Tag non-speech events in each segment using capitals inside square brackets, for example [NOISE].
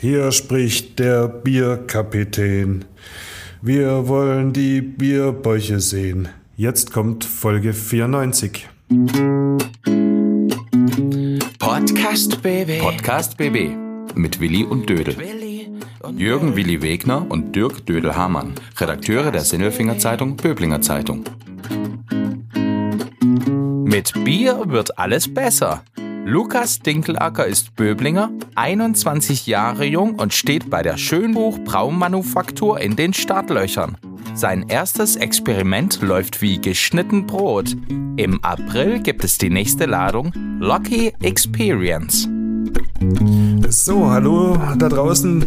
Hier spricht der Bierkapitän. Wir wollen die Bierbäuche sehen. Jetzt kommt Folge 94. Podcast BB. Podcast BB mit Willi und Dödel. Jürgen Willi Wegner und Dirk Dödel-Hamann, Redakteure der Sinnelfinger Zeitung Böblinger Zeitung. Mit Bier wird alles besser. Lukas Dinkelacker ist Böblinger, 21 Jahre jung und steht bei der Schönbuch Braummanufaktur in den Startlöchern. Sein erstes Experiment läuft wie geschnitten Brot. Im April gibt es die nächste Ladung Lucky Experience. So, hallo da draußen.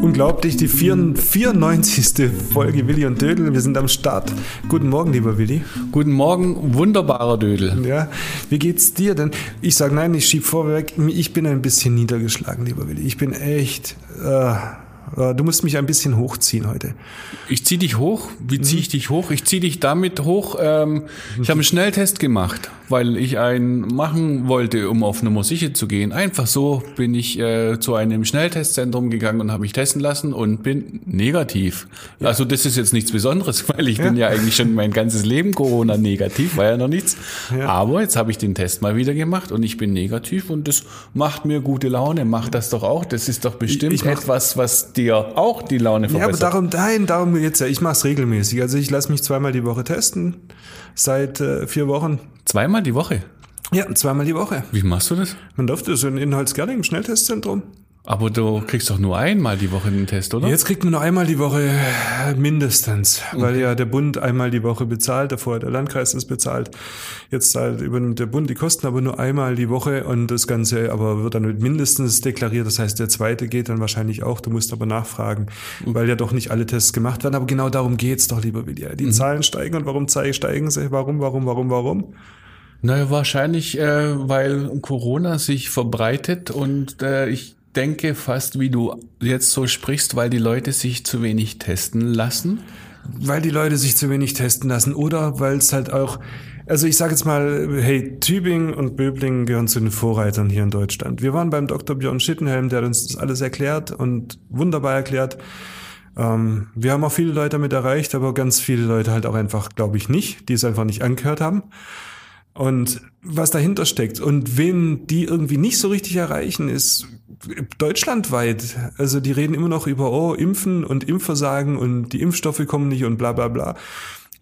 Unglaublich, die 94. Folge Willi und Dödel. Wir sind am Start. Guten Morgen, lieber Willi. Guten Morgen, wunderbarer Dödel. Ja, wie geht's dir denn? Ich sag nein, ich schieb vorweg. Ich bin ein bisschen niedergeschlagen, lieber Willi. Ich bin echt. Äh, äh, du musst mich ein bisschen hochziehen heute. Ich zieh dich hoch. Wie zieh ich dich hoch? Ich zieh dich damit hoch. Ähm, ich habe einen Schnelltest gemacht, weil ich einen machen wollte, um auf Nummer sicher zu gehen. Einfach so bin ich äh, zu einem Schnelltestzentrum gegangen und habe mich testen lassen und bin negativ. Ja. Also das ist jetzt nichts Besonderes, [LAUGHS] weil ich ja. bin ja eigentlich schon mein ganzes Leben Corona negativ, war ja noch nichts. Ja. Aber jetzt habe ich den Test mal wieder gemacht und ich bin negativ und das macht mir gute Laune. Macht das doch auch. Das ist doch bestimmt ich, ich etwas, was dir auch die Laune verbessert. Ja, aber darum, nein, darum jetzt ja. Ich mache es regelmäßig. Also ich lasse mich zweimal die Woche testen. Seit äh, vier Wochen. Zweimal die Woche? Ja, zweimal die Woche. Wie machst du das? Man durfte so in Inhaltsgerding im Schnelltestzentrum. Aber du kriegst doch nur einmal die Woche einen Test, oder? Jetzt kriegt man nur einmal die Woche mindestens, okay. weil ja der Bund einmal die Woche bezahlt, davor der Landkreis das bezahlt. Jetzt zahlt übernimmt der Bund die Kosten aber nur einmal die Woche und das Ganze aber wird dann mit mindestens deklariert. Das heißt, der zweite geht dann wahrscheinlich auch. Du musst aber nachfragen, mhm. weil ja doch nicht alle Tests gemacht werden. Aber genau darum geht's doch, lieber Willi. Die mhm. Zahlen steigen und warum steigen sie? Warum, warum, warum, warum? Naja, wahrscheinlich, äh, weil Corona sich verbreitet und äh, ich denke fast, wie du jetzt so sprichst, weil die Leute sich zu wenig testen lassen. Weil die Leute sich zu wenig testen lassen oder weil es halt auch, also ich sage jetzt mal, hey, Tübingen und Böblingen gehören zu den Vorreitern hier in Deutschland. Wir waren beim Dr. Björn Schittenhelm, der hat uns das alles erklärt und wunderbar erklärt. Ähm, wir haben auch viele Leute damit erreicht, aber ganz viele Leute halt auch einfach, glaube ich, nicht, die es einfach nicht angehört haben und was dahinter steckt. Und wen die irgendwie nicht so richtig erreichen, ist deutschlandweit. Also die reden immer noch über, oh, Impfen und Impfversagen und die Impfstoffe kommen nicht und bla bla bla.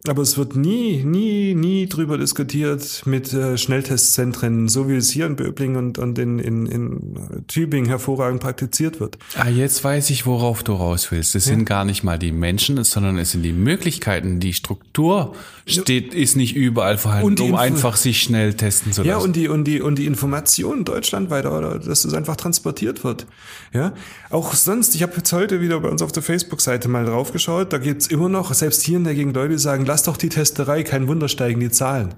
Aber es wird nie, nie, nie drüber diskutiert mit äh, Schnelltestzentren, so wie es hier in Böblingen und, und in, in, in Tübingen hervorragend praktiziert wird. Ah, jetzt weiß ich, worauf du raus willst. Es ja. sind gar nicht mal die Menschen, sondern es sind die Möglichkeiten. Die Struktur steht, ist nicht überall vorhanden, um einfach sich schnell testen zu lassen. Ja, und die, und die, und die Information deutschlandweit, oder, dass es einfach transportiert wird. Ja, auch sonst, ich habe jetzt heute wieder bei uns auf der Facebook-Seite mal draufgeschaut, da gibt's immer noch, selbst hier in der Gegend Leute, die sagen, lass doch die Testerei, kein Wunder steigen die Zahlen.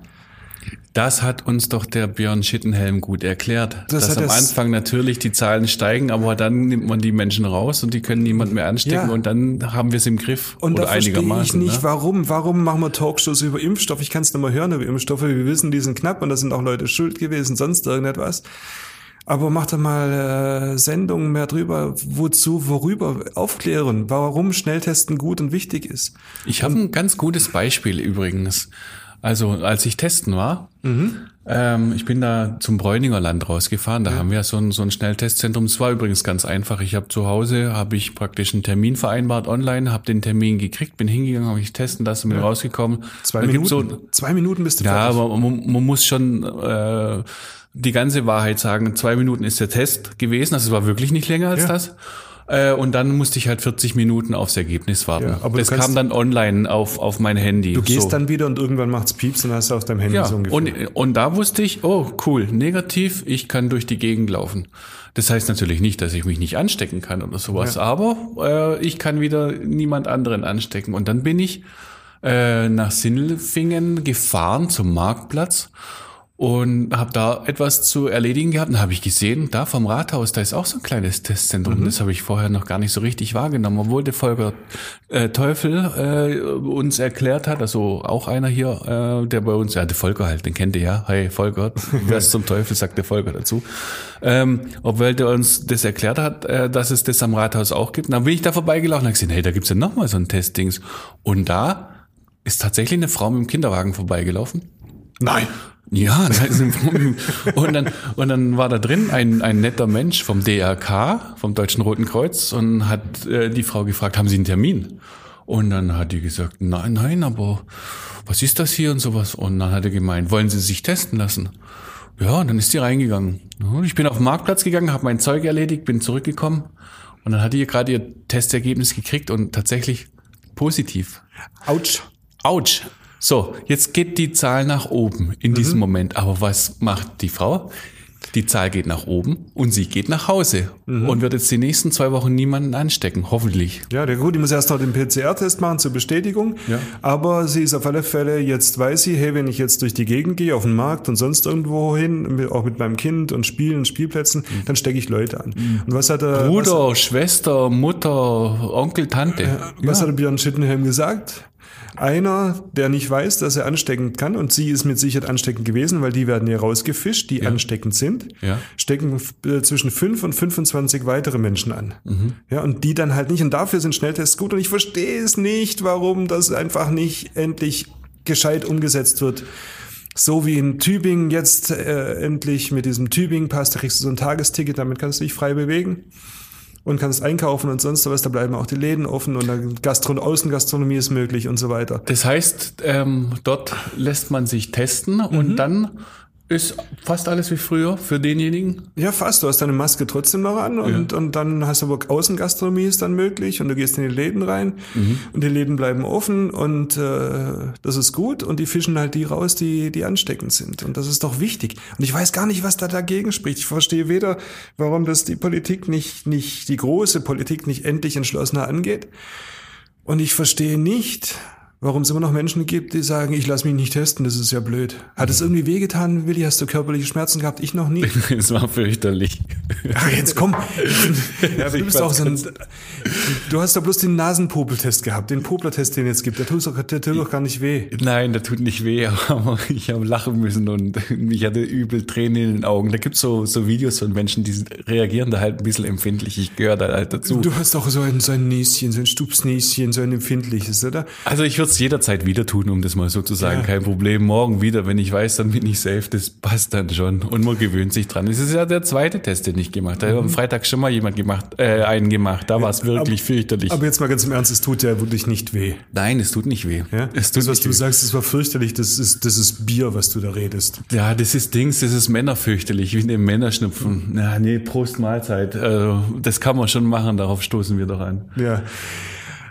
Das hat uns doch der Björn Schittenhelm gut erklärt. Das dass am Anfang natürlich die Zahlen steigen, aber dann nimmt man die Menschen raus und die können niemand mehr anstecken ja. und dann haben wir es im Griff. Und oder da verstehe ich nicht, ne? warum, warum machen wir Talkshows über Impfstoff? Ich kann es nicht mal hören über Impfstoffe. Wir wissen, die sind knapp und da sind auch Leute schuld gewesen, sonst irgendetwas. Aber macht doch mal äh, Sendungen mehr drüber, wozu, worüber aufklären, warum Schnelltesten gut und wichtig ist. Ich habe ein ganz gutes Beispiel übrigens. Also als ich testen war, mhm. ähm, ich bin da zum Bräuninger Land rausgefahren, da ja. haben wir so ein, so ein Schnelltestzentrum. Es war übrigens ganz einfach. Ich habe zu Hause, habe ich praktisch einen Termin vereinbart online, habe den Termin gekriegt, bin hingegangen, habe ich testen lassen, bin ja. rausgekommen. Zwei Minuten, so, zwei Minuten bist du Ja, fertig. aber man, man muss schon... Äh, die ganze Wahrheit sagen. Zwei Minuten ist der Test gewesen, also es war wirklich nicht länger als ja. das. Äh, und dann musste ich halt 40 Minuten aufs Ergebnis warten. Ja, aber das kam dann online auf, auf mein Handy. Du gehst so. dann wieder und irgendwann macht's Pieps und hast du auf deinem Handy ja, so ungefähr. Und, und da wusste ich, oh cool, negativ, ich kann durch die Gegend laufen. Das heißt natürlich nicht, dass ich mich nicht anstecken kann oder sowas, ja. aber äh, ich kann wieder niemand anderen anstecken. Und dann bin ich äh, nach Sindelfingen gefahren zum Marktplatz und habe da etwas zu erledigen gehabt. Und habe ich gesehen, da vom Rathaus, da ist auch so ein kleines Testzentrum. Mhm. Das habe ich vorher noch gar nicht so richtig wahrgenommen, obwohl der Volker äh, Teufel äh, uns erklärt hat, also auch einer hier, äh, der bei uns, ja, der Volker halt, den kennt ihr ja. Hey Volker, [LAUGHS] wer ist zum Teufel, sagt der Volker dazu. Ähm, obwohl der uns das erklärt hat, äh, dass es das am Rathaus auch gibt. Und dann bin ich da vorbeigelaufen und habe gesehen, hey, da gibt's ja nochmal so ein Testdings. Und da ist tatsächlich eine Frau mit dem Kinderwagen vorbeigelaufen. Nein. Ja, [LAUGHS] und dann, und dann war da drin ein, ein netter Mensch vom DRK, vom Deutschen Roten Kreuz, und hat äh, die Frau gefragt, haben Sie einen Termin? Und dann hat die gesagt, nein, nein, aber was ist das hier und sowas? Und dann hat er gemeint, wollen Sie sich testen lassen? Ja, und dann ist sie reingegangen. Ich bin auf den Marktplatz gegangen, habe mein Zeug erledigt, bin zurückgekommen und dann hat die gerade ihr Testergebnis gekriegt und tatsächlich positiv. Autsch. Autsch. So, jetzt geht die Zahl nach oben in diesem mhm. Moment. Aber was macht die Frau? Die Zahl geht nach oben und sie geht nach Hause mhm. und wird jetzt die nächsten zwei Wochen niemanden anstecken, hoffentlich. Ja, der gut, die muss erst noch den PCR-Test machen zur Bestätigung. Ja. Aber sie ist auf alle Fälle, jetzt weiß sie, hey, wenn ich jetzt durch die Gegend gehe, auf den Markt und sonst irgendwo hin, auch mit meinem Kind und Spielen, Spielplätzen, mhm. dann stecke ich Leute an. Mhm. Und was hat er, Bruder, was, Schwester, Mutter, Onkel, Tante. Äh, was ja. hat Björn Schittenhelm gesagt? Einer, der nicht weiß, dass er ansteckend kann, und sie ist mit Sicherheit ansteckend gewesen, weil die werden hier rausgefischt, die ja. ansteckend sind, ja. stecken äh, zwischen 5 und 25 weitere Menschen an. Mhm. Ja, und die dann halt nicht. Und dafür sind Schnelltests gut. Und ich verstehe es nicht, warum das einfach nicht endlich gescheit umgesetzt wird. So wie in Tübingen jetzt äh, endlich mit diesem Tübingen-Pass, da kriegst du so ein Tagesticket, damit kannst du dich frei bewegen und kannst einkaufen und sonst was. Da bleiben auch die Läden offen und Gastron Außengastronomie ist möglich und so weiter. Das heißt, ähm, dort lässt man sich testen mhm. und dann ist fast alles wie früher für denjenigen? Ja, fast. Du hast deine Maske trotzdem noch an und, ja. und dann hast du aber Außengastronomie ist dann möglich und du gehst in die Läden rein mhm. und die Läden bleiben offen und äh, das ist gut und die fischen halt die raus, die, die ansteckend sind. Und das ist doch wichtig. Und ich weiß gar nicht, was da dagegen spricht. Ich verstehe weder, warum das die Politik nicht, nicht, die große Politik nicht endlich entschlossener angeht. Und ich verstehe nicht, warum es immer noch Menschen gibt, die sagen, ich lasse mich nicht testen, das ist ja blöd. Hat es irgendwie wehgetan, Willi? Hast du körperliche Schmerzen gehabt? Ich noch nie. [LAUGHS] Es war fürchterlich. Ach, jetzt komm. Ja, du bist auch so ein, Du hast doch bloß den Nasenpopeltest gehabt, den Poplertest, den es gibt. Der tut doch, der tut doch gar nicht weh. Nein, der tut nicht weh, [LAUGHS] aber ich habe lachen müssen und ich hatte übel Tränen in den Augen. Da gibt's so, so Videos von Menschen, die reagieren da halt ein bisschen empfindlich. Ich gehöre da halt dazu. Du hast doch so ein, so ein Näschen, so ein Stupsnäschen, so ein empfindliches, oder? Also ich würde es jederzeit wieder tun, um das mal so zu sagen. Ja. Kein Problem. Morgen wieder, wenn ich weiß, dann bin ich safe. Das passt dann schon. Und man gewöhnt sich dran. Es ist ja der zweite Test, den ich gemacht habe. Mhm. Am Freitag schon mal jemand gemacht, äh, einen gemacht. Da war es wirklich aber, fürchterlich. Aber jetzt mal ganz im Ernst, es tut ja wirklich nicht weh. Nein, es tut nicht weh. Ja? Es tut das, was du weh. sagst, das war fürchterlich. Das ist, das ist Bier, was du da redest. Ja, das ist Dings, das ist Männerfürchterlich, wie in dem Männerschnupfen. Ja, nee, Prost Mahlzeit. Also, das kann man schon machen, darauf stoßen wir doch an. Ja.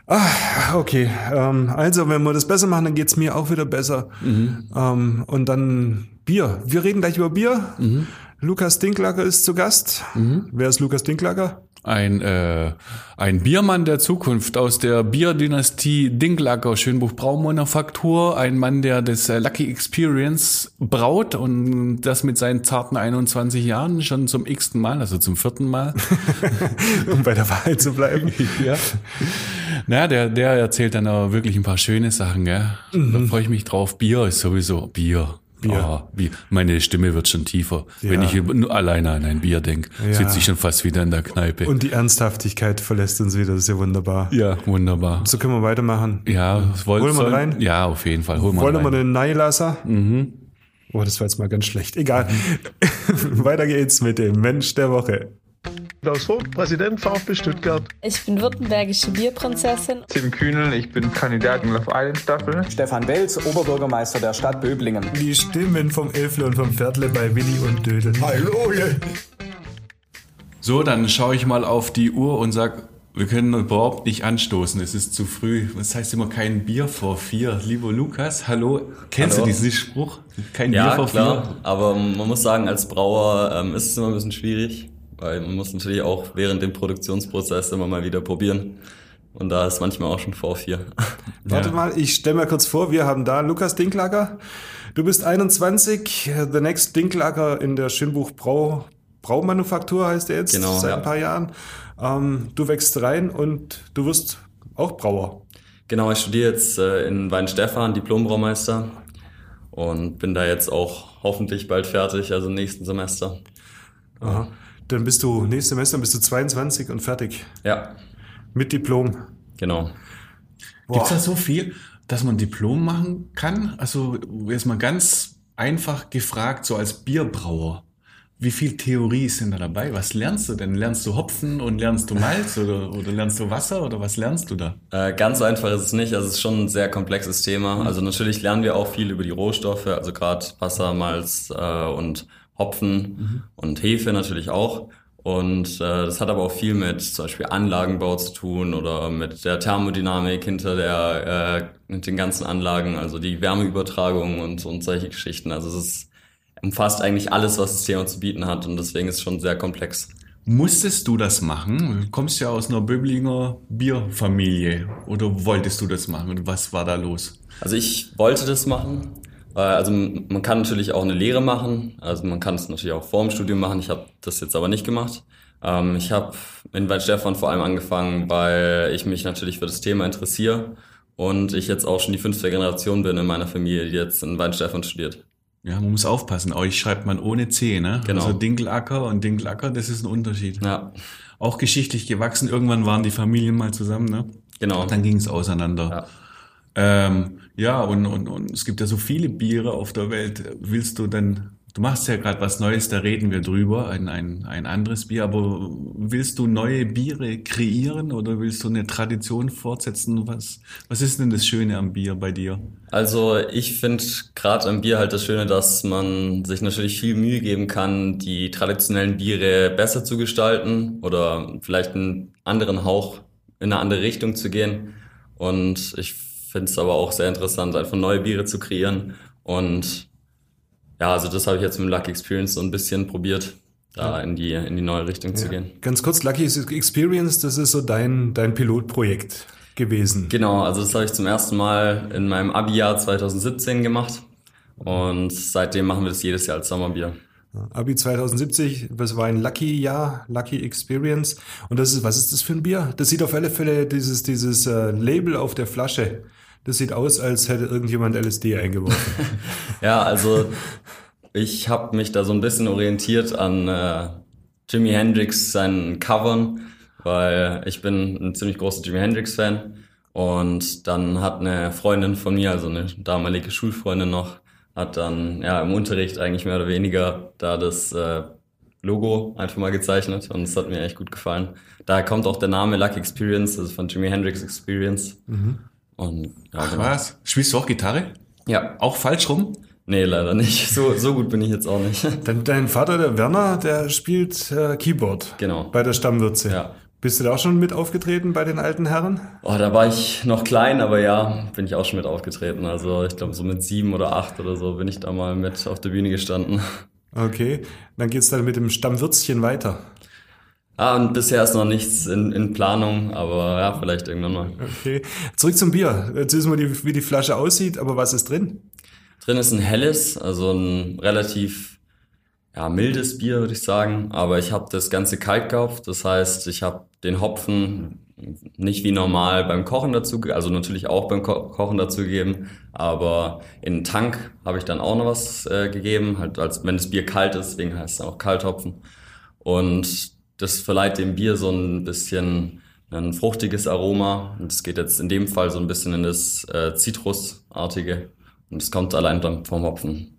Ah, okay. Ähm, also, wenn wir das besser machen, dann geht's mir auch wieder besser. Mhm. Ähm, und dann Bier. Wir reden gleich über Bier. Mhm. Lukas Dinklager ist zu Gast. Mhm. Wer ist Lukas Dinklager? ein, äh, ein Biermann der Zukunft aus der Bierdynastie Dinklacker Schönbuch Braumanufaktur, ein Mann, der das äh, Lucky Experience braut und das mit seinen zarten 21 Jahren schon zum x-ten Mal, also zum vierten Mal. [LAUGHS] um bei der Wahrheit zu bleiben. [LAUGHS] ja. Na, der, der erzählt dann aber wirklich ein paar schöne Sachen, gell? Mhm. Da freue ich mich drauf. Bier ist sowieso Bier. Bier. Oh, wie, meine Stimme wird schon tiefer. Ja. Wenn ich nur alleine an ein Bier denke, ja. sitze ich schon fast wieder in der Kneipe. Und die Ernsthaftigkeit verlässt uns wieder, das ist ja wunderbar. Ja, wunderbar. So können wir weitermachen. Ja, wollen wir soll, rein? Ja, auf jeden Fall. Holen wir rein. den Neilasser? Mhm. Oh, das war jetzt mal ganz schlecht. Egal. Mhm. [LAUGHS] Weiter geht's mit dem Mensch der Woche. Klaus Vogt, Präsident VfB Stuttgart. Ich bin württembergische Bierprinzessin. Tim Kühnel, ich bin Kandidat in Love Island Staffel. Stefan Welz, Oberbürgermeister der Stadt Böblingen. Die Stimmen vom Elfle und vom Pferdle bei Willi und Dödel. Hallo! So, dann schaue ich mal auf die Uhr und sag, wir können überhaupt nicht anstoßen, es ist zu früh. Das heißt immer kein Bier vor vier. Lieber Lukas, hallo, kennst hallo. du diesen Spruch? Kein ja, Bier vor klar, vier? aber man muss sagen, als Brauer ähm, ist es immer ein bisschen schwierig. Weil man muss natürlich auch während dem Produktionsprozess immer mal wieder probieren. Und da ist manchmal auch schon vor vier. [LAUGHS] Warte ja. mal, ich stelle mal kurz vor, wir haben da Lukas Dinklager. Du bist 21, The Next Dinkelacker in der Schönbuch Brau, Braumanufaktur heißt er jetzt Genau, seit ja. ein paar Jahren. Ähm, du wächst rein und du wirst auch Brauer. Genau, ich studiere jetzt äh, in Weinstefan, Diplombraumeister und bin da jetzt auch hoffentlich bald fertig, also nächsten Semester. Aha. Dann bist du nächstes Semester bist du 22 und fertig Ja, mit Diplom. genau. Gibt's da so viel, dass man Diplom machen kann? Also jetzt mal ganz einfach gefragt, so als Bierbrauer. Wie viel Theorie ist denn da dabei? Was lernst du denn? Lernst du Hopfen und lernst du Malz oder, oder lernst du Wasser oder was lernst du da? Äh, ganz so einfach ist es nicht, also es ist schon ein sehr komplexes Thema. Also natürlich lernen wir auch viel über die Rohstoffe, also gerade Wasser, Malz äh, und Hopfen und Hefe natürlich auch. Und äh, das hat aber auch viel mit zum Beispiel Anlagenbau zu tun oder mit der Thermodynamik hinter der äh, mit den ganzen Anlagen, also die Wärmeübertragung und, und solche Geschichten. Also es ist, umfasst eigentlich alles, was das Thema zu bieten hat und deswegen ist es schon sehr komplex. Musstest du das machen? Du kommst ja aus einer Böblinger Bierfamilie. Oder wolltest du das machen? Und was war da los? Also ich wollte das machen. Also man kann natürlich auch eine Lehre machen. Also man kann es natürlich auch vor dem Studium machen. Ich habe das jetzt aber nicht gemacht. Ähm, Ich habe in Weinstefan vor allem angefangen, weil ich mich natürlich für das Thema interessiere und ich jetzt auch schon die fünfte Generation bin in meiner Familie, die jetzt in Weinstefan studiert. Ja, man muss aufpassen. Euch schreibt man ohne C, ne? Genau. Also Dinkelacker und Dinkelacker, das ist ein Unterschied. Ja, Auch geschichtlich gewachsen. Irgendwann waren die Familien mal zusammen, ne? genau. Dann ging es auseinander. Ja, ähm, ja und, und, und es gibt ja so viele Biere auf der Welt. Willst du denn, du machst ja gerade was Neues, da reden wir drüber, ein, ein, ein anderes Bier, aber willst du neue Biere kreieren oder willst du eine Tradition fortsetzen? Was, was ist denn das Schöne am Bier bei dir? Also ich finde gerade am Bier halt das Schöne, dass man sich natürlich viel Mühe geben kann, die traditionellen Biere besser zu gestalten oder vielleicht einen anderen Hauch in eine andere Richtung zu gehen. Und ich finde es aber auch sehr interessant, einfach neue Biere zu kreieren. Und ja, also das habe ich jetzt mit Lucky Experience so ein bisschen probiert, da in die in die neue Richtung zu gehen. Ganz kurz, Lucky Experience, das ist so dein, dein Pilotprojekt gewesen. Genau, also das habe ich zum ersten Mal in meinem Abi-Jahr 2017 gemacht. Und seitdem machen wir das jedes Jahr als Sommerbier. Abi 2070, das war ein Lucky-Jahr, Lucky Experience. Und das ist, was ist das für ein Bier? Das sieht auf alle Fälle dieses, dieses äh, Label auf der Flasche. Das sieht aus, als hätte irgendjemand LSD eingeworfen. [LAUGHS] Ja, also ich habe mich da so ein bisschen orientiert an äh, Jimi Hendrix seinen Covern, weil ich bin ein ziemlich großer Jimi Hendrix-Fan. Und dann hat eine Freundin von mir, also eine damalige Schulfreundin noch, hat dann ja im Unterricht eigentlich mehr oder weniger da das äh, Logo einfach mal gezeichnet und es hat mir echt gut gefallen. Daher kommt auch der Name Lucky Experience, also von Jimi Hendrix Experience. Und ja, Ach genau. was? Spielst du auch Gitarre? Ja, Auch falsch rum? nee, leider nicht. So, so gut bin ich jetzt auch nicht. [LAUGHS] Dein, dein Vater, der Werner, der spielt äh, Keyboard. Genau. Bei der Stammwürze. Ja. Bist du da auch schon mit aufgetreten bei den alten Herren? Oh, da war ich noch klein, aber ja, bin ich auch schon mit aufgetreten. Also ich glaube so mit sieben oder acht oder so bin ich da mal mit auf der Bühne gestanden. Okay. Dann geht's dann mit dem Stammwürzchen weiter. Ah, und bisher ist noch nichts in, in Planung, aber ja, vielleicht irgendwann mal. Okay. Zurück zum Bier. Jetzt wissen wir, die, wie die Flasche aussieht, aber was ist drin? Drin ist ein helles, also ein relativ ja, mildes Bier, würde ich sagen. Aber ich habe das Ganze kalt gekauft. Das heißt, ich habe den Hopfen nicht wie normal beim Kochen dazu, also natürlich auch beim Ko Kochen dazu gegeben, aber in den Tank habe ich dann auch noch was äh, gegeben, halt als wenn das Bier kalt ist, deswegen heißt es auch Kalthopfen. Und das verleiht dem Bier so ein bisschen ein fruchtiges Aroma. Und es geht jetzt in dem Fall so ein bisschen in das äh, Zitrusartige. Und es kommt allein dann vom Hopfen.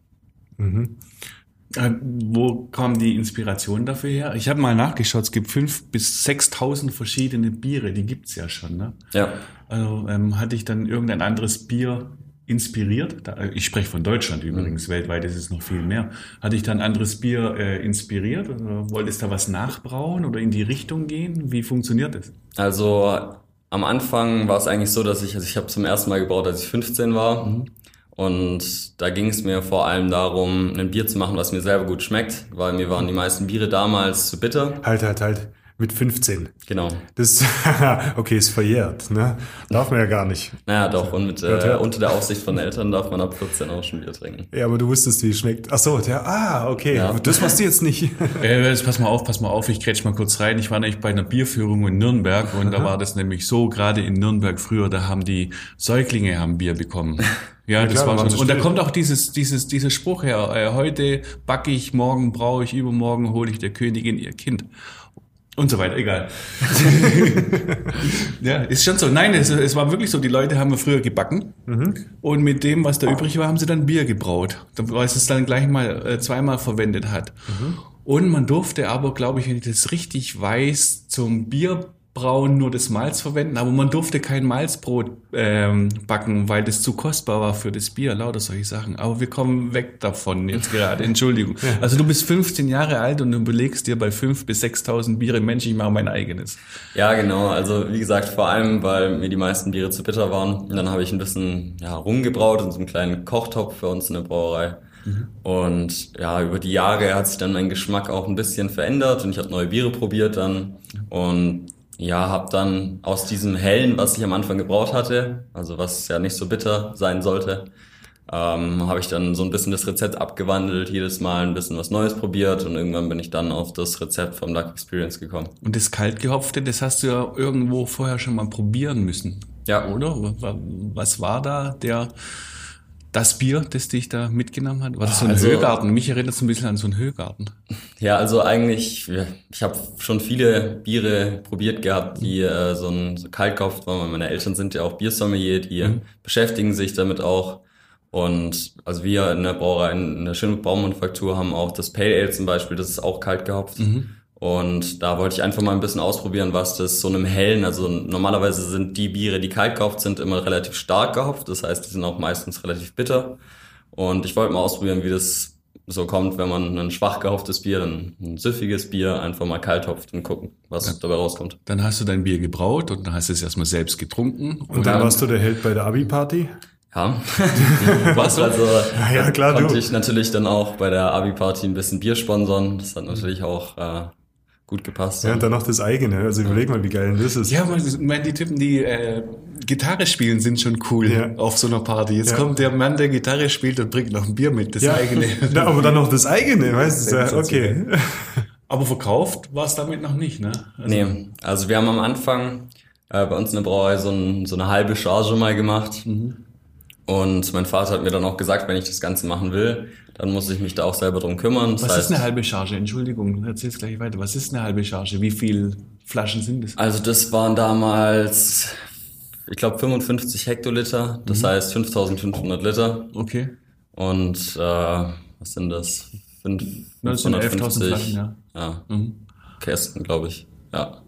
Äh, Wo kam die Inspiration dafür her? Ich habe mal nachgeschaut, es gibt fünf bis 6.000 verschiedene Biere, die gibt's ja schon. Ne? Ja. Also ähm, hatte ich dann irgendein anderes Bier inspiriert? Da, äh, ich spreche von Deutschland übrigens, weltweit ist es noch viel mehr. Hatte ich dann ein anderes Bier äh, inspiriert? Oder wolltest du da was nachbrauen oder in die Richtung gehen? Wie funktioniert das? Also am Anfang war es eigentlich so, dass ich, also ich habe zum ersten Mal gebraut, als ich 15 war. Und da ging es mir vor allem darum, ein Bier zu machen, was mir selber gut schmeckt, weil mir waren die meisten Biere damals zu bitter. Halt, halt, halt. Mit 15. Genau. Das, [LAUGHS] okay, ist verjährt, ne? Darf man ja gar nicht. [LAUGHS] Naja, doch. Und mit, Ja, äh, ja. unter der Aufsicht von Eltern darf man ab 14 auch schon Bier trinken. Ja, aber du wusstest, wie es schmeckt. Ach so, der, ah, okay. Ja. Das machst du jetzt nicht. [LAUGHS] Äh, jetzt pass mal auf, pass mal auf, ich grätsch mal kurz rein. Ich war nämlich bei einer Bierführung in Nürnberg und da war das nämlich so, gerade in Nürnberg früher, da haben die Säuglinge haben Bier bekommen. Ja, das klar, war schon. sie Und da kommt auch dieses, dieses, dieser Spruch her, äh, heute backe ich, morgen braue ich, übermorgen hole ich der Königin ihr Kind. Und so weiter, egal. [LAUGHS] ja, ist schon so. Nein, es, es war wirklich so, die Leute haben früher gebacken und mit dem, was da übrig war, haben sie dann Bier gebraut, weil es es dann gleich mal äh, zweimal verwendet hat. Und man durfte aber, glaube ich, wenn ich das richtig weiß, zum Bierbrauen nur das Malz verwenden, aber man durfte kein Malzbrot ähm, backen, weil das zu kostbar war für das Bier, lauter solche Sachen. Aber wir kommen weg davon jetzt gerade, [LAUGHS] Entschuldigung. Also du bist 15 Jahre alt und du überlegst dir bei 5.000 bis 6.000 Biere, Mensch, ich mache mein eigenes. Ja, genau. Also wie gesagt, vor allem, weil mir die meisten Biere zu bitter waren. Und dann habe ich ein bisschen ja, rumgebraut in so einem kleinen Kochtopf für uns in der Brauerei. Und ja, über die Jahre hat sich dann mein Geschmack auch ein bisschen verändert und ich habe neue Biere probiert dann und ja, habe dann aus diesem hellen, was ich am Anfang gebraut hatte, also was ja nicht so bitter sein sollte, ähm, habe ich dann so ein bisschen das Rezept abgewandelt, jedes Mal ein bisschen was Neues probiert und irgendwann bin ich dann auf das Rezept vom Luck Experience gekommen. Und das Kaltgehopfte, das hast du ja irgendwo vorher schon mal probieren müssen. Ja. Oder? Was war da der, das Bier, das dich da mitgenommen hat? War das so ein Also- Höhgarten? Mich erinnert es ein bisschen an so einen Höhgarten. Ja, also eigentlich, ich habe schon viele Biere probiert gehabt, die äh, so ein so kalt gekauft waren, meine Eltern sind ja auch Biersommelier, die beschäftigen sich damit auch. Und also wir in der Brauerei, in der schönen Braumanufaktur haben auch das Pale Ale zum Beispiel, das ist auch kalt gehopft. Und da wollte ich einfach mal ein bisschen ausprobieren, was das so einem hellen, also normalerweise sind die Biere, die kalt gehopft sind, immer relativ stark gehopft. Das heißt, die sind auch meistens relativ bitter. Und ich wollte mal ausprobieren, wie das so kommt, wenn man ein schwach gehopftes Bier, ein, ein süffiges Bier einfach mal kalt hopft und gucken, was dabei rauskommt. Dann hast du dein Bier gebraut und dann hast du es erstmal selbst getrunken. Und dann warst du der Held bei der Abi-Party? Ja. [LAUGHS] Was so? Also Ah ja, klar, konnte du. ich natürlich dann auch bei der Abi-Party ein bisschen Bier sponsern. Das hat natürlich auch äh, gut gepasst. Ja, und dann noch das eigene. Also überleg mal, wie geil denn das ist. Ja, man, man, die Typen, die äh, Gitarre spielen, sind schon cool Ja. auf so einer Party. Jetzt Ja. kommt der Mann, der Gitarre spielt und bringt noch ein Bier mit, das ja. eigene. [LAUGHS] Ja, aber dann noch das eigene, weißt du? Ja, okay. [LAUGHS] Aber verkauft war es damit noch nicht, ne? Also, Nee, also wir haben am Anfang äh, bei uns in der Brauerei so, ein, so eine halbe Charge mal gemacht. Und mein Vater hat mir dann auch gesagt, wenn ich das Ganze machen will, dann muss ich mich da auch selber drum kümmern. Das Was heißt, ist eine halbe Charge? Entschuldigung, erzähl's gleich weiter. Was ist eine halbe Charge? Wie viel Flaschen sind es? Also das waren damals, ich glaube 55 Hektoliter, das heißt 5500 Liter. Okay. Und äh, was sind das? Fünf- Das sind 11.000 550 Flaschen, ja. ja. Mhm. Kästen, glaube ich. Ja,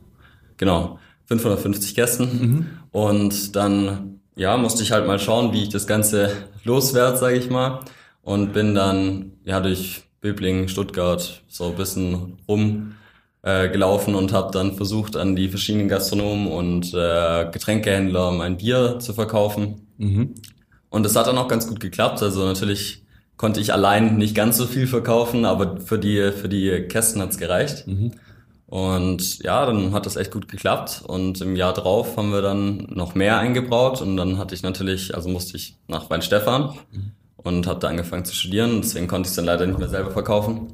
genau. 550 Kästen. Mhm. Und dann, ja, musste ich halt mal schauen, wie ich das Ganze loswerde, sage ich mal. Und bin dann, ja, durch Böblingen, Stuttgart so ein bisschen rum äh, gelaufen und habe dann versucht, an die verschiedenen Gastronomen und äh, Getränkehändler mein Bier zu verkaufen. Mhm. Und das hat dann auch ganz gut geklappt. Also natürlich konnte ich allein nicht ganz so viel verkaufen, aber für die, für die Kästen hat's gereicht. Und ja, dann hat das echt gut geklappt. Und im Jahr drauf haben wir dann noch mehr eingebraut. Und dann hatte ich natürlich, also musste ich nach Weinstefan und habe da angefangen zu studieren. Deswegen konnte ich es dann leider nicht mehr selber verkaufen.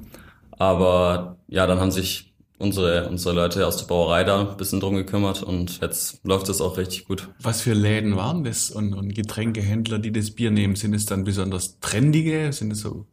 Aber ja, dann haben sich unsere, unsere Leute aus der Brauerei da ein bisschen drum gekümmert und jetzt läuft es auch richtig gut. Was für Läden waren das und, und Getränkehändler, die das Bier nehmen? Sind es dann besonders trendige? Sind es so?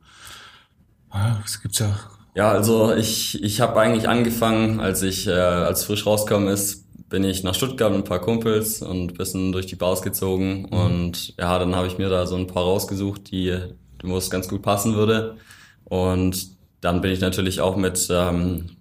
Ah, Es gibt's ja. Ja, also ich, ich habe eigentlich angefangen, als ich äh, als frisch rausgekommen ist, bin ich nach Stuttgart mit ein paar Kumpels und ein bisschen durch die Bars gezogen. Und ja, dann habe ich mir da so ein paar rausgesucht, die wo es ganz gut passen würde. Und dann bin ich natürlich auch mit ähm,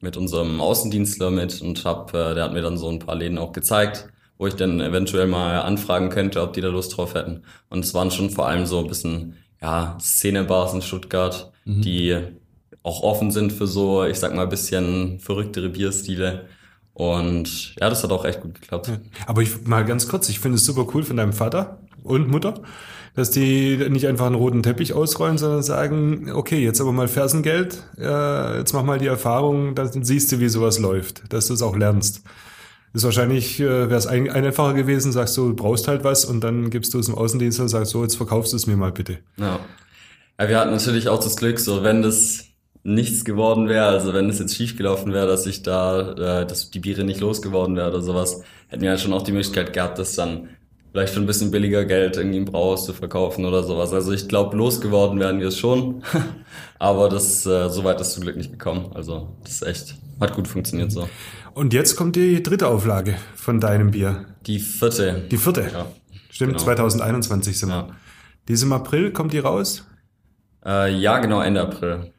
mit unserem Außendienstler mit und hab, äh, der hat mir dann so ein paar Läden auch gezeigt, wo ich dann eventuell mal anfragen könnte, ob die da Lust drauf hätten. Und es waren schon vor allem so ein bisschen, ja, Szenebars in Stuttgart, die auch offen sind für so, ich sag mal, ein bisschen verrücktere Bierstile. Und ja, das hat auch echt gut geklappt. Aber ich mal ganz kurz, ich finde es super cool von deinem Vater, und Mutter, dass die nicht einfach einen roten Teppich ausrollen, sondern sagen, okay, jetzt aber mal Fersengeld, äh, jetzt mach mal die Erfahrung, dann siehst du, wie sowas läuft, dass du es auch lernst. Ist wahrscheinlich, äh, wäre es ein, einfacher gewesen, sagst du, du brauchst halt was und dann gibst du es im Außendienst und sagst so, jetzt verkaufst du es mir mal bitte. Ja. ja, wir hatten natürlich auch das Glück, so wenn das nichts geworden wäre, also wenn es jetzt schief gelaufen wäre, dass ich da, äh, dass die Biere nicht losgeworden wäre oder sowas, hätten wir ja schon auch die Möglichkeit gehabt, das dann vielleicht für ein bisschen billiger Geld irgendwie im Brauhaus zu verkaufen oder sowas. Also ich glaube, losgeworden wären wir es schon, [LAUGHS] aber das äh, so weit ist zum Glück nicht gekommen. Also das ist echt, hat gut funktioniert so. Und jetzt kommt die dritte Auflage von deinem Bier. Die vierte. Die vierte. Ja. Stimmt, genau. 2021 sind wir. Ja. Diesem April kommt die raus? Äh, ja, genau, Ende April.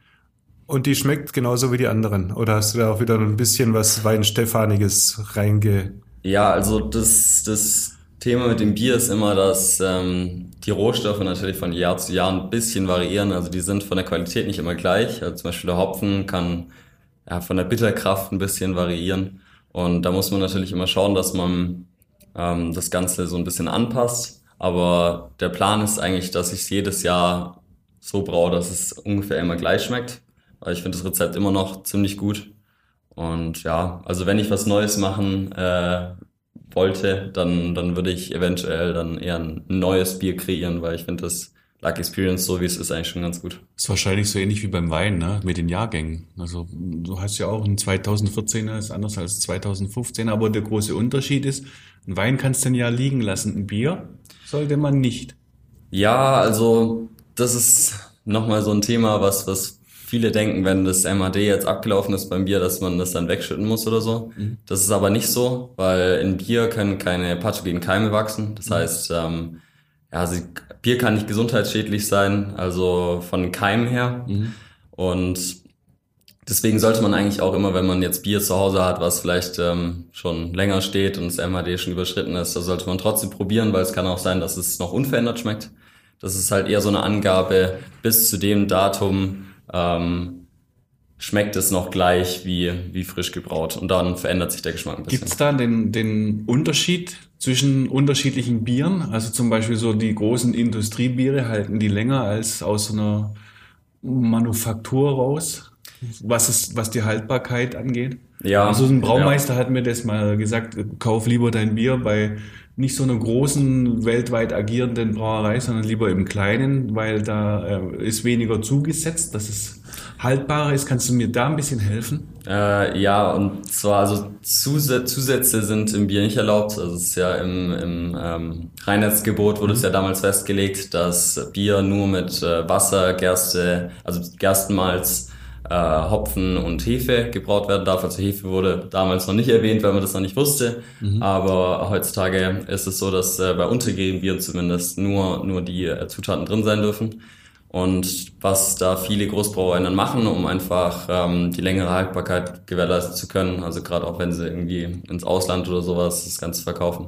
Und die schmeckt genauso wie die anderen? Oder hast du da auch wieder ein bisschen was Weinstefaniges reinge... Ja, also das, das Thema mit dem Bier ist immer, dass ähm, die Rohstoffe natürlich von Jahr zu Jahr ein bisschen variieren. Also die sind von der Qualität nicht immer gleich. Also zum Beispiel der Hopfen kann ja, von der Bitterkraft ein bisschen variieren. Und da muss man natürlich immer schauen, dass man ähm, das Ganze so ein bisschen anpasst. Aber der Plan ist eigentlich, dass ich es jedes Jahr so braue, dass es ungefähr immer gleich schmeckt. Weil ich finde das Rezept immer noch ziemlich gut. Und ja, also wenn ich was Neues machen äh, wollte, dann, dann würde ich eventuell dann eher ein neues Bier kreieren, weil ich finde das Luck Experience, so wie es ist, eigentlich schon ganz gut. Ist wahrscheinlich so ähnlich wie beim Wein, ne? Mit den Jahrgängen. Also du hast ja auch ein 2014er, ist anders als 2015, aber der große Unterschied ist, ein Wein kannst du ein Jahr liegen lassen, ein Bier sollte man nicht. Ja, also das ist nochmal so ein Thema, was, was viele denken, wenn das MAD jetzt abgelaufen ist beim Bier, dass man das dann wegschütten muss oder so. Mhm. Das ist aber nicht so, weil in Bier können keine pathogenen Keime wachsen. Das mhm. heißt, ähm, ja, sie, Bier kann nicht gesundheitsschädlich sein, also von Keimen her. Mhm. Und deswegen sollte man eigentlich auch immer, wenn man jetzt Bier zu Hause hat, was vielleicht ähm, schon länger steht und das MHD schon überschritten ist, da sollte man trotzdem probieren, weil es kann auch sein, dass es noch unverändert schmeckt. Das ist halt eher so eine Angabe bis zu dem Datum, ähm, schmeckt es noch gleich wie, wie frisch gebraut und dann verändert sich der Geschmack ein bisschen. Gibt es da den, den Unterschied zwischen unterschiedlichen Bieren? Also zum Beispiel so die großen Industriebiere halten die länger als aus einer Manufaktur raus, was, ist, was die Haltbarkeit angeht? Ja. Also ein Braumeister ja. hat mir das mal gesagt, kauf lieber dein Bier bei nicht so einer großen, weltweit agierenden Brauerei, sondern lieber im kleinen, weil da äh, ist weniger zugesetzt, dass es haltbarer ist. Kannst du mir da ein bisschen helfen? Äh, ja, und zwar, also Zusätze sind im Bier nicht erlaubt. Also es ist ja im, im ähm, Reinheitsgebot wurde mhm. es ja damals festgelegt, dass Bier nur mit äh, Wasser, Gerste, also Gerstenmalz, äh, Hopfen und Hefe gebraut werden darf. Also Hefe wurde damals noch nicht erwähnt, weil man das noch nicht wusste. Mhm. Aber heutzutage ist es so, dass äh, bei untergärigen Bieren zumindest nur, nur die äh, Zutaten drin sein dürfen. Und was da viele Großbrauereien dann machen, um einfach ähm, die längere Haltbarkeit gewährleisten zu können, also gerade auch wenn sie irgendwie ins Ausland oder sowas das Ganze verkaufen,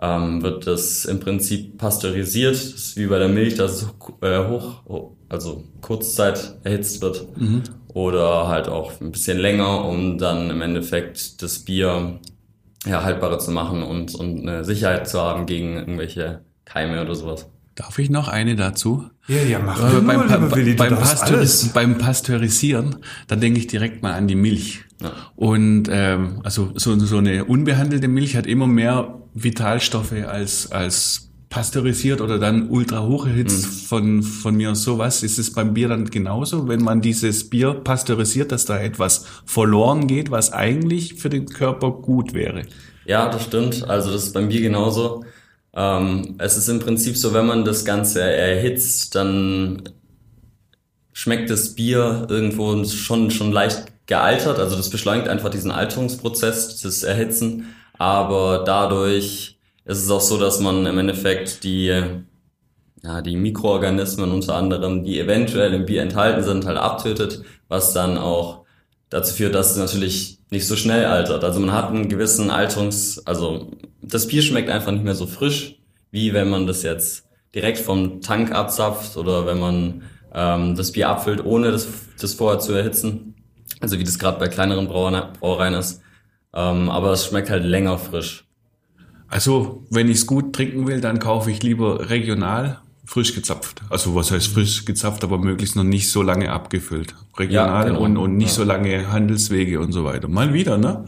ähm, wird das im Prinzip pasteurisiert. Das ist wie bei der Milch, dass es äh, hoch, also Kurzzeit erhitzt wird. Mhm oder halt auch ein bisschen länger, um dann im Endeffekt das Bier ja, haltbarer zu machen und, und eine Sicherheit zu haben gegen irgendwelche Keime oder sowas. Darf ich noch eine dazu? Ja, ja, mach äh, beim, pa Willi, beim, Pasteuris beim Pasteurisieren, da denke ich direkt mal an die Milch. Ja. Und ähm, also so, so eine unbehandelte Milch hat immer mehr Vitalstoffe als als pasteurisiert oder dann ultra hoch erhitzt mhm. von, von mir sowas. Ist es beim Bier dann genauso, wenn man dieses Bier pasteurisiert, dass da etwas verloren geht, was eigentlich für den Körper gut wäre? Ja, das stimmt. Also das ist beim Bier genauso. Ähm, es ist im Prinzip so, wenn man das Ganze erhitzt, dann schmeckt das Bier irgendwo schon, schon leicht gealtert. Also das beschleunigt einfach diesen Alterungsprozess, das Erhitzen. Aber dadurch ist es auch so, dass man im Endeffekt die, ja, die Mikroorganismen unter anderem, die eventuell im Bier enthalten sind, halt abtötet, was dann auch dazu führt, dass es natürlich nicht so schnell altert. Also man hat einen gewissen Alterungs, also das Bier schmeckt einfach nicht mehr so frisch, wie wenn man das jetzt direkt vom Tank abzapft oder wenn man ähm, das Bier abfüllt, ohne das, das vorher zu erhitzen. Also wie das gerade bei kleineren Brauereien ist. Ähm, aber es schmeckt halt länger frisch. Also, wenn ich es gut trinken will, dann kaufe ich lieber regional frisch gezapft. Also was heißt frisch gezapft, aber möglichst noch nicht so lange abgefüllt. Regional ja, genau. und, und nicht ja. so lange Handelswege und so weiter. Mal wieder, ne?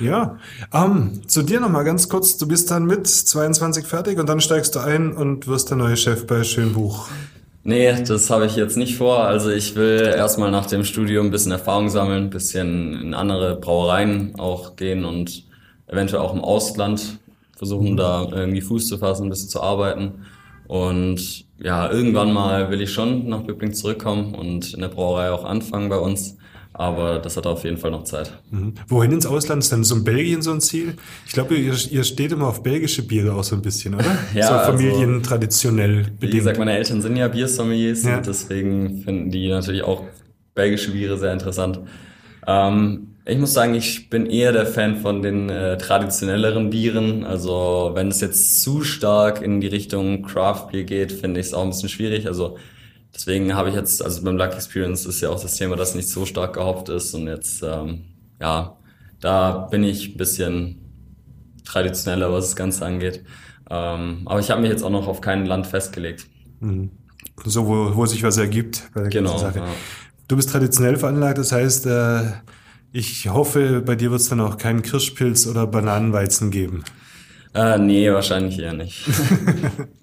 Ja. Um, zu dir nochmal ganz kurz. Du bist dann mit 22 fertig und dann steigst du ein und wirst der neue Chef bei Schönbuch. Nee, das habe ich jetzt nicht vor. Also ich will erstmal nach dem Studium ein bisschen Erfahrung sammeln, ein bisschen in andere Brauereien auch gehen und eventuell auch im Ausland versuchen, da irgendwie Fuß zu fassen, ein bisschen zu arbeiten. Und ja, irgendwann mal will ich schon nach Böbling zurückkommen und in der Brauerei auch anfangen bei uns. Aber das hat auf jeden Fall noch Zeit. Mhm. Wohin ins Ausland? Ist dann so ein Belgien so ein Ziel? Ich glaube, ihr, ihr steht immer auf belgische Biere auch so ein bisschen, oder? [LAUGHS] ja, so familientraditionell also, bedingt. Wie gesagt, meine Eltern sind ja Biersommeliers ja. und deswegen finden die natürlich auch belgische Biere sehr interessant. Ähm, ich muss sagen, ich bin eher der Fan von den äh, traditionelleren Bieren. Also wenn es jetzt zu stark in die Richtung Craft Beer geht, finde ich es auch ein bisschen schwierig. Also deswegen habe ich jetzt, also beim Luck Experience ist ja auch das Thema, dass nicht so stark gehopft ist. Und jetzt, ähm, ja, da bin ich ein bisschen traditioneller, was das Ganze angeht. Ähm, aber ich habe mich jetzt auch noch auf kein Land festgelegt. Mhm. So, wo, wo sich was ergibt bei der genau, Sache. Ja. Du bist traditionell veranlagt, das heißt, äh, ich hoffe, bei dir wird es dann auch keinen Kirschpilz oder Bananenweizen geben. Äh, nee, wahrscheinlich eher nicht. [LAUGHS]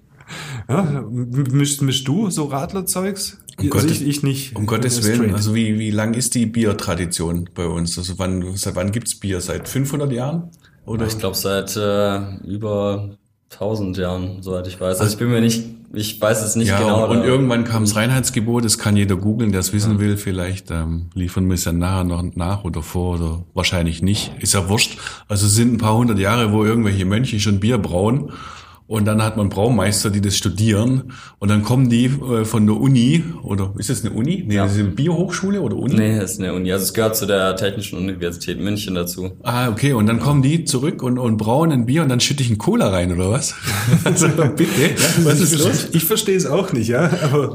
ja, mischst, mischst du so Radlerzeugs? Um also Gottes, ich, ich nicht. Um Gottes Willen. Also wie, wie lang ist die Biertradition bei uns? Also wann, seit wann gibt's Bier? Seit 500 Jahren? Oder? Ich glaube seit äh, über 1000 Jahren, soweit ich weiß. Also ich bin mir nicht ich weiß es nicht ja, genau. Und, und irgendwann kam das Reinheitsgebot, das kann jeder googeln, der es wissen ja. will. Vielleicht ähm, liefern wir es ja nachher noch nach oder vor oder wahrscheinlich nicht. Ist ja wurscht. Also es sind ein paar hundert Jahre, wo irgendwelche Mönche schon Bier brauen und dann hat man Braumeister, die das studieren. Und dann kommen die äh, von der Uni, oder ist das eine Uni? Nee, ja. das ist eine Biohochschule oder Uni? Nee, das ist eine Uni. Also es gehört zu der Technischen Universität München dazu. Ah, okay. Und dann kommen die zurück und, und brauen ein Bier und dann schütte ich einen Cola rein, oder was? [LAUGHS] also, bitte. Ja, was ist los? Ich verstehe es auch nicht, ja. Aber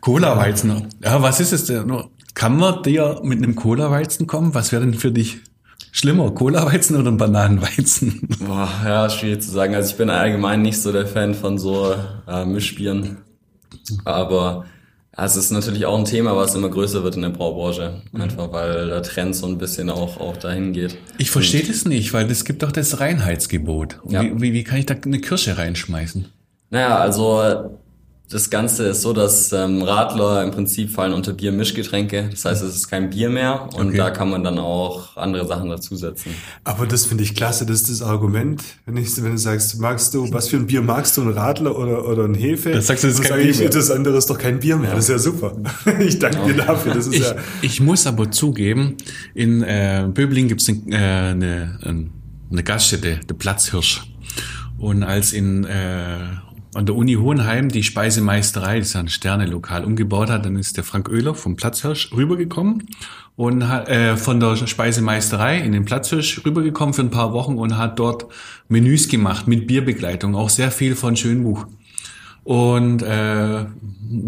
Cola-Weizen. Ja, was ist es denn? Kann man dir mit einem Cola-Weizen kommen? Was wäre denn für dich Schlimmer, Cola-Weizen oder Bananenweizen? Boah, ja, schwierig zu sagen. Also ich bin allgemein nicht so der Fan von so äh, Mischbieren. Aber ja, es ist natürlich auch ein Thema, was immer größer wird in der Braubranche. Einfach weil der Trend so ein bisschen auch, auch dahin geht. Ich verstehe das nicht, weil es gibt doch das Reinheitsgebot. Ja. Wie, wie, wie kann ich da eine Kirsche reinschmeißen? Naja, also das Ganze ist so, dass ähm, Radler im Prinzip fallen unter Biermischgetränke. Das heißt, es ist kein Bier mehr und okay. da kann man dann auch andere Sachen dazusetzen. Aber das finde ich klasse, das ist das Argument. Wenn, ich, wenn du sagst, magst du, was für ein Bier magst du, ein Radler oder, oder ein Hefe? Das sagst du, das ist kein Bier ich, mehr. Das andere ist doch kein Bier mehr. Das ist ja super. [LAUGHS] ich danke ja. dir dafür. Das ist ich, ja ich muss aber zugeben, in äh, Böbling gibt es eine, äh, eine, eine Gaststätte, der Platzhirsch. Und als in äh, an der Uni Hohenheim die Speisemeisterei, das ist ein Sterne-Lokal, umgebaut hat, dann ist der Frank Oehler vom Platzhirsch rübergekommen und äh, von der Speisemeisterei in den Platzhirsch rübergekommen für ein paar Wochen und hat dort Menüs gemacht mit Bierbegleitung, auch sehr viel von Schönbuch. Und äh,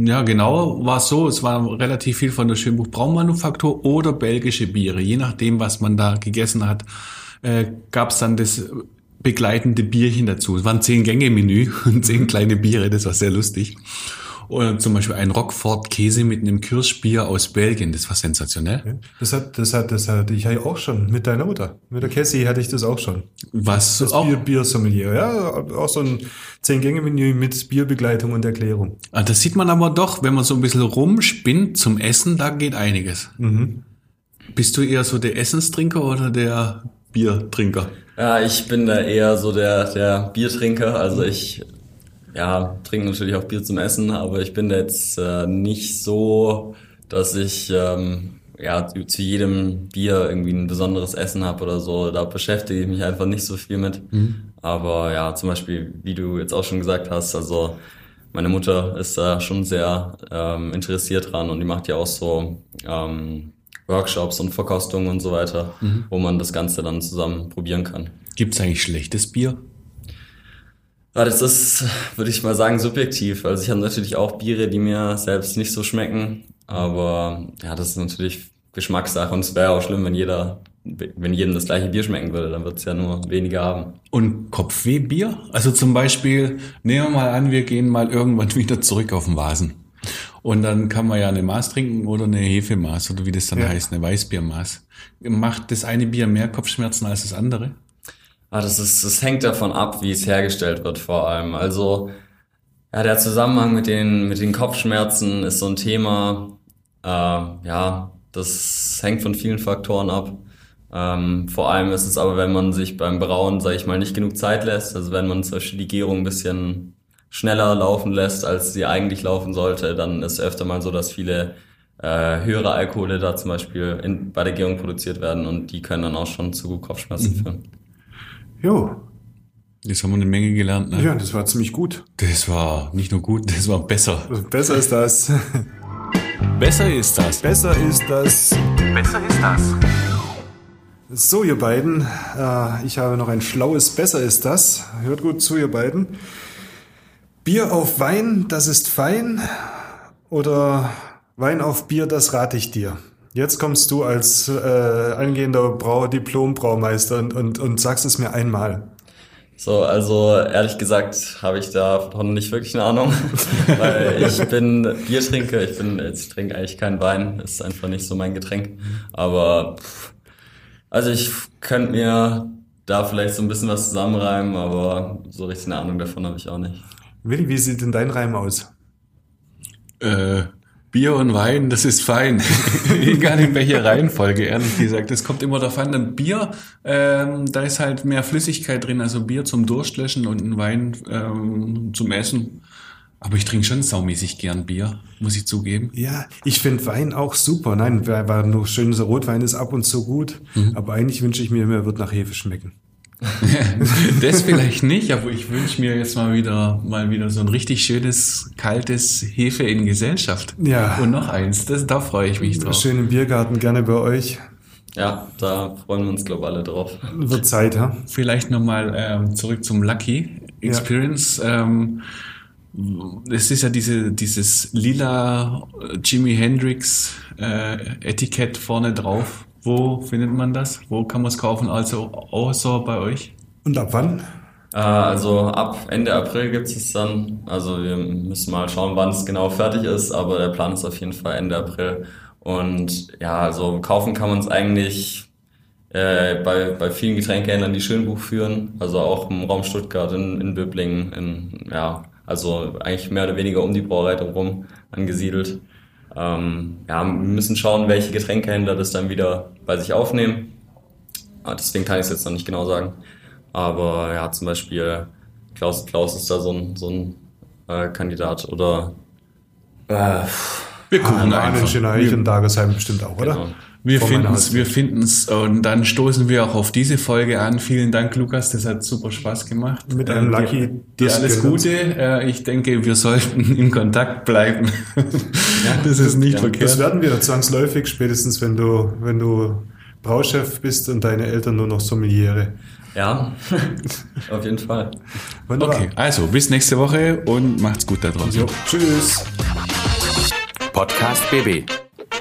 ja, genau war es so. Es war relativ viel von der Schönbuch Braummanufaktur oder belgische Biere. Je nachdem, was man da gegessen hat, äh, gab es dann das begleitende Bierchen dazu. Es waren zehn Gänge-Menü [LAUGHS] und zehn kleine Biere, das war sehr lustig. Oder zum Beispiel ein Rockford Käse mit einem Kirschbier aus Belgien, das war sensationell. Das hat, das hat, das hatte ich auch schon mit deiner Mutter. Mit der Cassie hatte ich das auch schon. Was? Das auch? Bier, Biersommelier, ja, auch so ein Zehn-Gänge-Menü mit Bierbegleitung und Erklärung. Ah, das sieht man aber doch, wenn man so ein bisschen rumspinnt zum Essen, da geht einiges. Mhm. Bist du eher so der Essenstrinker oder der Biertrinker? Ja, ich bin da eher so der, der Biertrinker. Also ich ja, trinke natürlich auch Bier zum Essen, aber ich bin da jetzt äh, nicht so, dass ich ähm, ja, zu jedem Bier irgendwie ein besonderes Essen habe oder so. Da beschäftige ich mich einfach nicht so viel mit. Mhm. Aber ja, zum Beispiel, wie du jetzt auch schon gesagt hast, also meine Mutter ist da schon sehr ähm, interessiert dran und die macht ja auch so ähm, Workshops und Verkostungen und so weiter, mhm. wo man das Ganze dann zusammen probieren kann. Gibt es eigentlich schlechtes Bier? Ja, das ist, würde ich mal sagen, subjektiv. Also ich habe natürlich auch Biere, die mir selbst nicht so schmecken, aber ja, das ist natürlich Geschmackssache und es wäre auch schlimm, wenn jeder wenn jedem das gleiche Bier schmecken würde, dann wird es ja nur weniger haben. Und Kopfwehbier? Also zum Beispiel, nehmen wir mal an, wir gehen mal irgendwann [LAUGHS] wieder zurück auf den Vasen. Und dann kann man ja eine Maß trinken oder eine Hefemaß oder wie das dann ja. heißt, eine Weißbiermaß. Macht das eine Bier mehr Kopfschmerzen als das andere? Ah, das, ist, das hängt davon ab, wie es hergestellt wird vor allem. Also ja, der Zusammenhang mit den, mit den Kopfschmerzen ist so ein Thema. Äh, ja, das hängt von vielen Faktoren ab. Ähm, vor allem ist es aber, wenn man sich beim Brauen, sage ich mal, nicht genug Zeit lässt. Also wenn man zum Beispiel die Gärung ein bisschen schneller laufen lässt, als sie eigentlich laufen sollte, dann ist öfter mal so, dass viele äh, höhere Alkohole da zum Beispiel in, bei der Gärung produziert werden und die können dann auch schon zu Kopfschmerzen mhm. führen. Jo. Jetzt haben wir eine Menge gelernt. Ne? Ja, das war ziemlich gut. Das war nicht nur gut, das war besser. Besser ist das. [LAUGHS] besser ist das. Besser ist das. Besser ist das. So, ihr beiden, äh, ich habe noch ein schlaues Besser ist das. Hört gut zu, ihr beiden. Bier auf Wein, das ist fein. Oder Wein auf Bier, das rate ich dir. Jetzt kommst du als äh, angehender Brau Diplom-Braumeister und, und, und sagst es mir einmal. So, also ehrlich gesagt habe ich davon nicht wirklich eine Ahnung, [LAUGHS] weil ich bin Biertrinker, ich bin, ich trinke eigentlich keinen Wein, ist einfach nicht so mein Getränk. Aber also ich könnte mir da vielleicht so ein bisschen was zusammenreimen, aber so richtig eine Ahnung davon habe ich auch nicht. Willi, wie sieht denn dein Reim aus? Äh, Bier und Wein, das ist fein. [LAUGHS] Egal in welcher Reihenfolge, ehrlich gesagt. Das kommt immer davon. Ein Bier, ähm, da ist halt mehr Flüssigkeit drin, also Bier zum Durstlöschen und ein Wein ähm, zum Essen. Aber ich trinke schon saumäßig gern Bier, muss ich zugeben. Ja, ich finde Wein auch super. Nein, war nur schön, so Rotwein ist ab und zu gut. Mhm. Aber eigentlich wünsche ich mir, mir wird nach Hefe schmecken. [LAUGHS] das vielleicht nicht, aber ich wünsche mir jetzt mal wieder mal wieder so ein richtig schönes kaltes Hefe in Gesellschaft. Ja. Und noch eins, das, da freue ich mich drauf. Schön im Biergarten, gerne bei euch. Ja, da freuen wir uns glaube alle drauf. Wird Zeit, ha? Vielleicht nochmal ähm, zurück zum Lucky Experience. Ja. Ähm, es ist ja diese, dieses lila Jimi Hendrix äh, Etikett vorne drauf. Wo findet man das? Wo kann man es kaufen? Also außer bei euch? Und ab wann? Äh, also ab Ende April gibt es dann. Also wir müssen mal schauen, wann es genau fertig ist, aber der Plan ist auf jeden Fall Ende April. Und ja, also kaufen kann man es eigentlich äh, bei, bei vielen Getränkehändlern, die Schönbuch führen, also auch im Raum Stuttgart, in, in Böblingen, in, ja, also eigentlich mehr oder weniger um die Brauerei herum angesiedelt. Ähm, ja, wir müssen schauen, welche Getränkehändler das dann wieder bei sich aufnehmen. Ah, deswegen kann ich es jetzt noch nicht genau sagen. Aber ja, zum Beispiel Klaus Klaus ist da so ein, so ein äh, Kandidat oder äh, wir gucken ah, einfach. In Dagesheim bestimmt auch, oder? Wir finden es, wir finden es und dann stoßen wir auch auf diese Folge an. Vielen Dank, Lukas, das hat super Spaß gemacht. Mit einem äh, Lucky. Dir alles Gute. Äh, ich denke, wir sollten [LAUGHS] in Kontakt bleiben. Ja, [LAUGHS] das ist nicht ja. verkehrt. Das werden wir zwangsläufig, spätestens wenn du, wenn du Brauchef bist und deine Eltern nur noch Sommeliere. Ja, [LAUGHS] auf jeden Fall. Wunderbar. Okay, also bis nächste Woche und macht's gut da draußen. Jo, tschüss. Podcast BB.